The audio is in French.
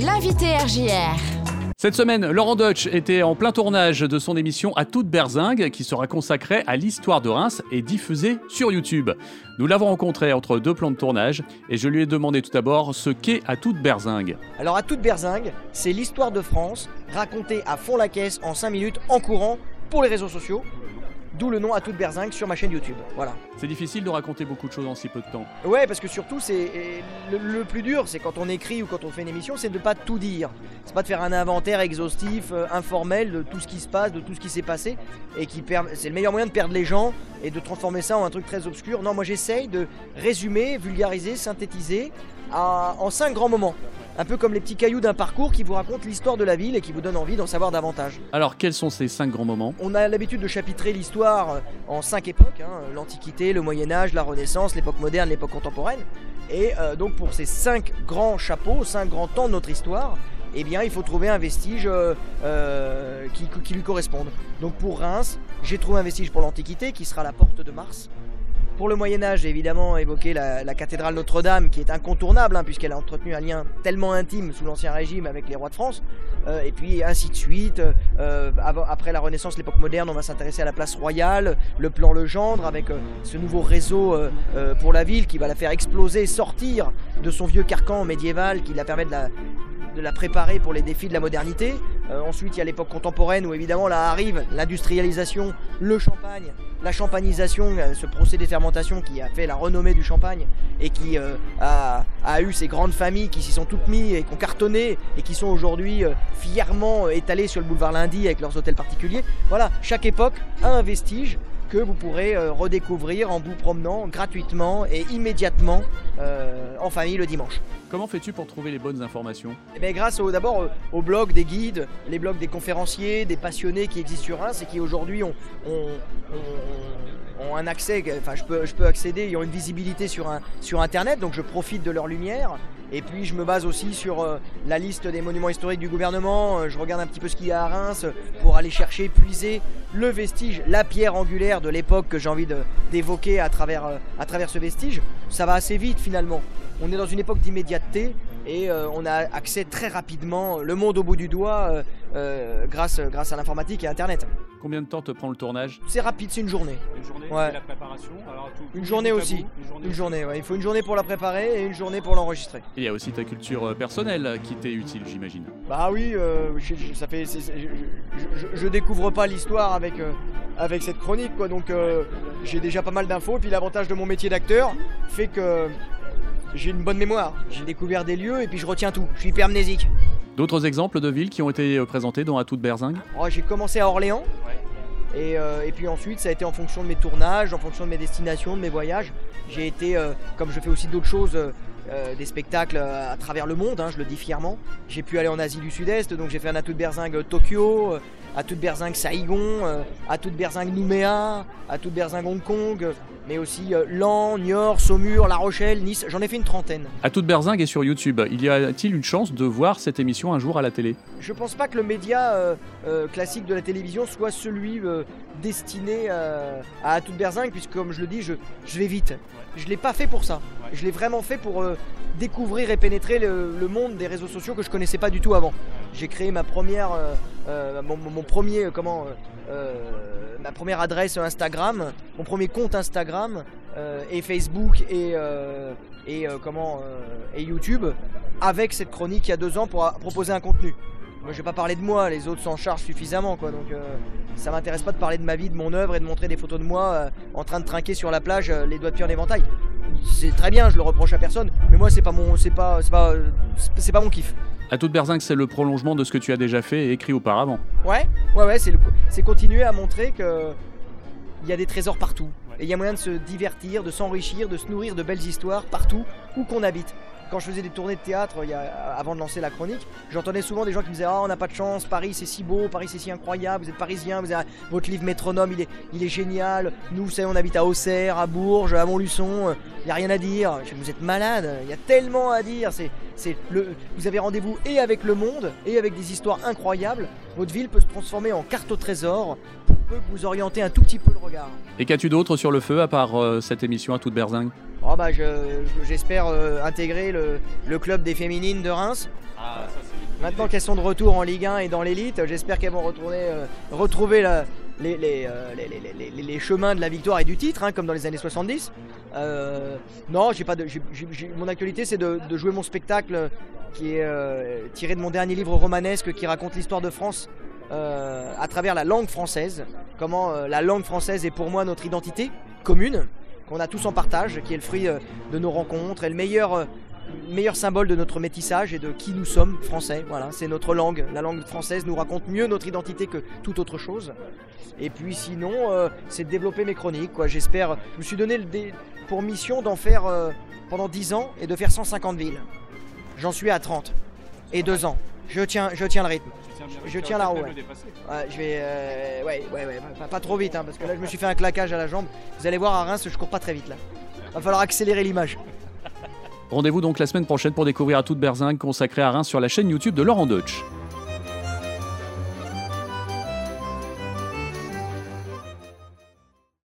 l'invité RJR. Cette semaine, Laurent Deutsch était en plein tournage de son émission À toute berzingue qui sera consacrée à l'histoire de Reims et diffusée sur YouTube. Nous l'avons rencontré entre deux plans de tournage et je lui ai demandé tout d'abord ce qu'est À toute berzingue. Alors à toute berzingue, c'est l'histoire de France racontée à fond la caisse en 5 minutes en courant pour les réseaux sociaux. D'où le nom à toute berzingue sur ma chaîne YouTube. Voilà. C'est difficile de raconter beaucoup de choses en si peu de temps. Ouais, parce que surtout, c'est le, le plus dur, c'est quand on écrit ou quand on fait une émission, c'est de ne pas tout dire. C'est pas de faire un inventaire exhaustif, euh, informel de tout ce qui se passe, de tout ce qui s'est passé, et qui per- c'est le meilleur moyen de perdre les gens et de transformer ça en un truc très obscur. Non, moi j'essaye de résumer, vulgariser, synthétiser à- en cinq grands moments. Un peu comme les petits cailloux d'un parcours qui vous racontent l'histoire de la ville et qui vous donnent envie d'en savoir davantage. Alors, quels sont ces cinq grands moments? On a l'habitude de chapitrer l'histoire euh, en cinq époques, hein, l'Antiquité, le Moyen Âge, la Renaissance, l'époque moderne, l'époque contemporaine. Et euh, donc pour ces cinq grands chapeaux, cinq grands temps de notre histoire, eh bien il faut trouver un vestige euh, euh, qui, qui lui corresponde. Donc pour Reims, j'ai trouvé un vestige pour l'Antiquité qui sera la porte de Mars. Pour le Moyen Âge, j'ai évidemment évoqué la, cathédrale Notre-Dame, qui est incontournable, hein, puisqu'elle a entretenu un lien tellement intime sous l'Ancien Régime avec les rois de France. Euh, et puis ainsi de suite. Euh, après la Renaissance, l'époque moderne, on va s'intéresser à la place royale, le plan Legendre, avec euh, ce nouveau réseau pour la ville qui va la faire exploser, sortir de son vieux carcan médiéval, qui la permet de la préparer pour les défis de la modernité. Euh, ensuite, il y a l'époque contemporaine où évidemment là arrive l'industrialisation, le champagne, la champagnisation, euh, ce procédé de fermentation qui a fait la renommée du champagne et qui euh, a, a eu ces grandes familles qui s'y sont toutes mis et qui ont cartonné et qui sont aujourd'hui fièrement étalées sur le boulevard Lundi avec leurs hôtels particuliers. Voilà, chaque époque a un vestige que vous pourrez euh, redécouvrir en vous promenant gratuitement et immédiatement euh, en famille le dimanche. Comment fais-tu pour trouver les bonnes informations? Eh bien, grâce au- d'abord euh, aux blogs des guides, les blogs des conférenciers, des passionnés qui existent sur Reims et qui aujourd'hui ont, ont- ont- ont un accès, enfin je peux, je peux accéder, ils ont une visibilité sur, un, sur Internet, donc je profite de leur lumière. Et puis je me base aussi sur euh, la liste des monuments historiques du gouvernement, Euh, je regarde un petit peu ce qu'il y a à Reims euh, pour aller chercher, puiser le vestige, la pierre angulaire de l'époque que j'ai envie d'évoquer à travers, euh, à travers ce vestige. Ça va assez vite finalement. On est dans une époque d'immédiateté et euh, on a accès très rapidement, le monde au bout du doigt, grâce, grâce à l'informatique et Internet. Combien de temps te prend le tournage? C'est rapide, c'est une journée. Une journée, Ouais. Et la préparation. Alors, tout- Une tout journée aussi. Une journée. Une journée, ouais. il faut une journée pour la préparer et une journée pour l'enregistrer. Il y a aussi ta culture euh, personnelle qui t'est utile, j'imagine. Bah oui, euh, je, je- ça fait, je, je- je découvre pas l'histoire avec, euh, avec cette chronique, quoi. Donc euh, j'ai déjà pas mal d'infos. Puis l'avantage de mon métier d'acteur fait que j'ai une bonne mémoire. J'ai découvert des lieux et puis je retiens tout. Je suis hyper amnésique. D'autres exemples de villes qui ont été présentés dans À toute berzingue Oh, j'ai commencé à Orléans. Et, euh, et puis ensuite, ça a été en fonction de mes tournages, en fonction de mes destinations, de mes voyages. J'ai été, euh, comme je fais aussi d'autres choses, euh, des spectacles euh, à travers le monde, hein, je le dis fièrement. J'ai pu aller en Asie du Sud-Est, donc j'ai fait un à toute berzingue euh, Tokyo, euh, à toute berzingue Saigon, euh, à toute berzingue Nouméa, à toute berzingue Hong Kong, mais aussi Lan, Niort, Saumur, La Rochelle, Nice. J'en ai fait une trentaine. À toute berzingue est sur YouTube. Il y a-t-il une chance de voir cette émission un jour à la télé? Je pense pas que le média classique de la télévision soit celui destiné à toute berzingue, puisque comme je le dis, je, je vais vite. Je l'ai pas fait pour ça. Je l'ai vraiment fait pour euh, découvrir et pénétrer le, monde des réseaux sociaux que je connaissais pas du tout avant. J'ai créé ma première, euh, euh, mon, premier, euh, comment, ma première adresse Instagram, mon premier compte Instagram et Facebook et et comment et YouTube avec cette chronique il y a deux ans pour proposer un contenu. Je vais pas parler de moi, les autres s'en chargent suffisamment, quoi. Donc, ça m'intéresse pas de parler de ma vie, de mon œuvre et de montrer des photos de moi en train de trinquer sur la plage, les doigts de pied en éventail. C'est très bien, je le reproche à personne, mais moi, c'est pas mon, c'est pas, c'est pas, c'est- c'est pas mon kiff. À toute berzingue, c'est le prolongement de ce que tu as déjà fait et écrit auparavant. Ouais, ouais, ouais, c'est le- c'est continuer à montrer que il y a des trésors partout. Et il y a moyen de se divertir, de s'enrichir, de se nourrir de belles histoires partout où qu'on habite. Quand je faisais des tournées de théâtre avant de lancer la chronique, j'entendais souvent des gens qui me disaient Ah, on n'a pas de chance, Paris c'est si beau, Paris c'est si incroyable, vous êtes parisien, votre livre métronome il est, génial. Nous, vous savez, on habite à Auxerre, à Bourges, à Montluçon, il n'y a rien à dire. Vous êtes malade, il y a tellement à dire. C'est, vous avez rendez-vous et avec le monde et avec des histoires incroyables. Votre ville peut se transformer en carte au trésor peu que vous orientez un tout petit peu le regard. Et qu'as-tu d'autre sur le feu à part euh, cette émission à toute berzingue? Oh bah je- je- j'espère euh, intégrer le, le club des féminines de Reims. Ah, ça c'est Maintenant qu'elles sont de retour en Ligue 1 et dans l'élite, j'espère qu'elles vont retourner, euh, retrouver la- les, les, euh, les- les- les- les- les chemins de la victoire et du titre, hein, comme dans les années 70. Euh, non, j'ai pas de, j'ai- j'ai- j'ai- mon actualité, c'est de, de jouer mon spectacle qui est euh, tiré de mon dernier livre romanesque qui raconte l'histoire de France euh, à travers la langue française. Comment euh, la langue française est pour moi notre identité commune, qu'on a tous en partage, qui est le fruit euh, de nos rencontres et le meilleur. meilleur symbole de notre métissage et de qui nous sommes français. Voilà, c'est notre langue. La langue française nous raconte mieux notre identité que toute autre chose. Et puis sinon, c'est de développer mes chroniques. Quoi. J'espère. Je me suis donné pour mission d'en faire pendant 10 ans et de faire 150 villes. J'en suis à 30 et 2 ans. Je tiens, je tiens le rythme. Je tiens la roue, ouais. Ouais, je vais, euh, ouais, ouais, ouais, pas, pas trop vite, hein, parce que là je me suis fait un claquage à la jambe. Vous allez voir à Reims, je cours pas très vite là. Va falloir accélérer l'image. Rendez-vous donc la semaine prochaine pour découvrir à toute berzingue consacrée à Reims sur la chaîne YouTube de Laurent Deutsch.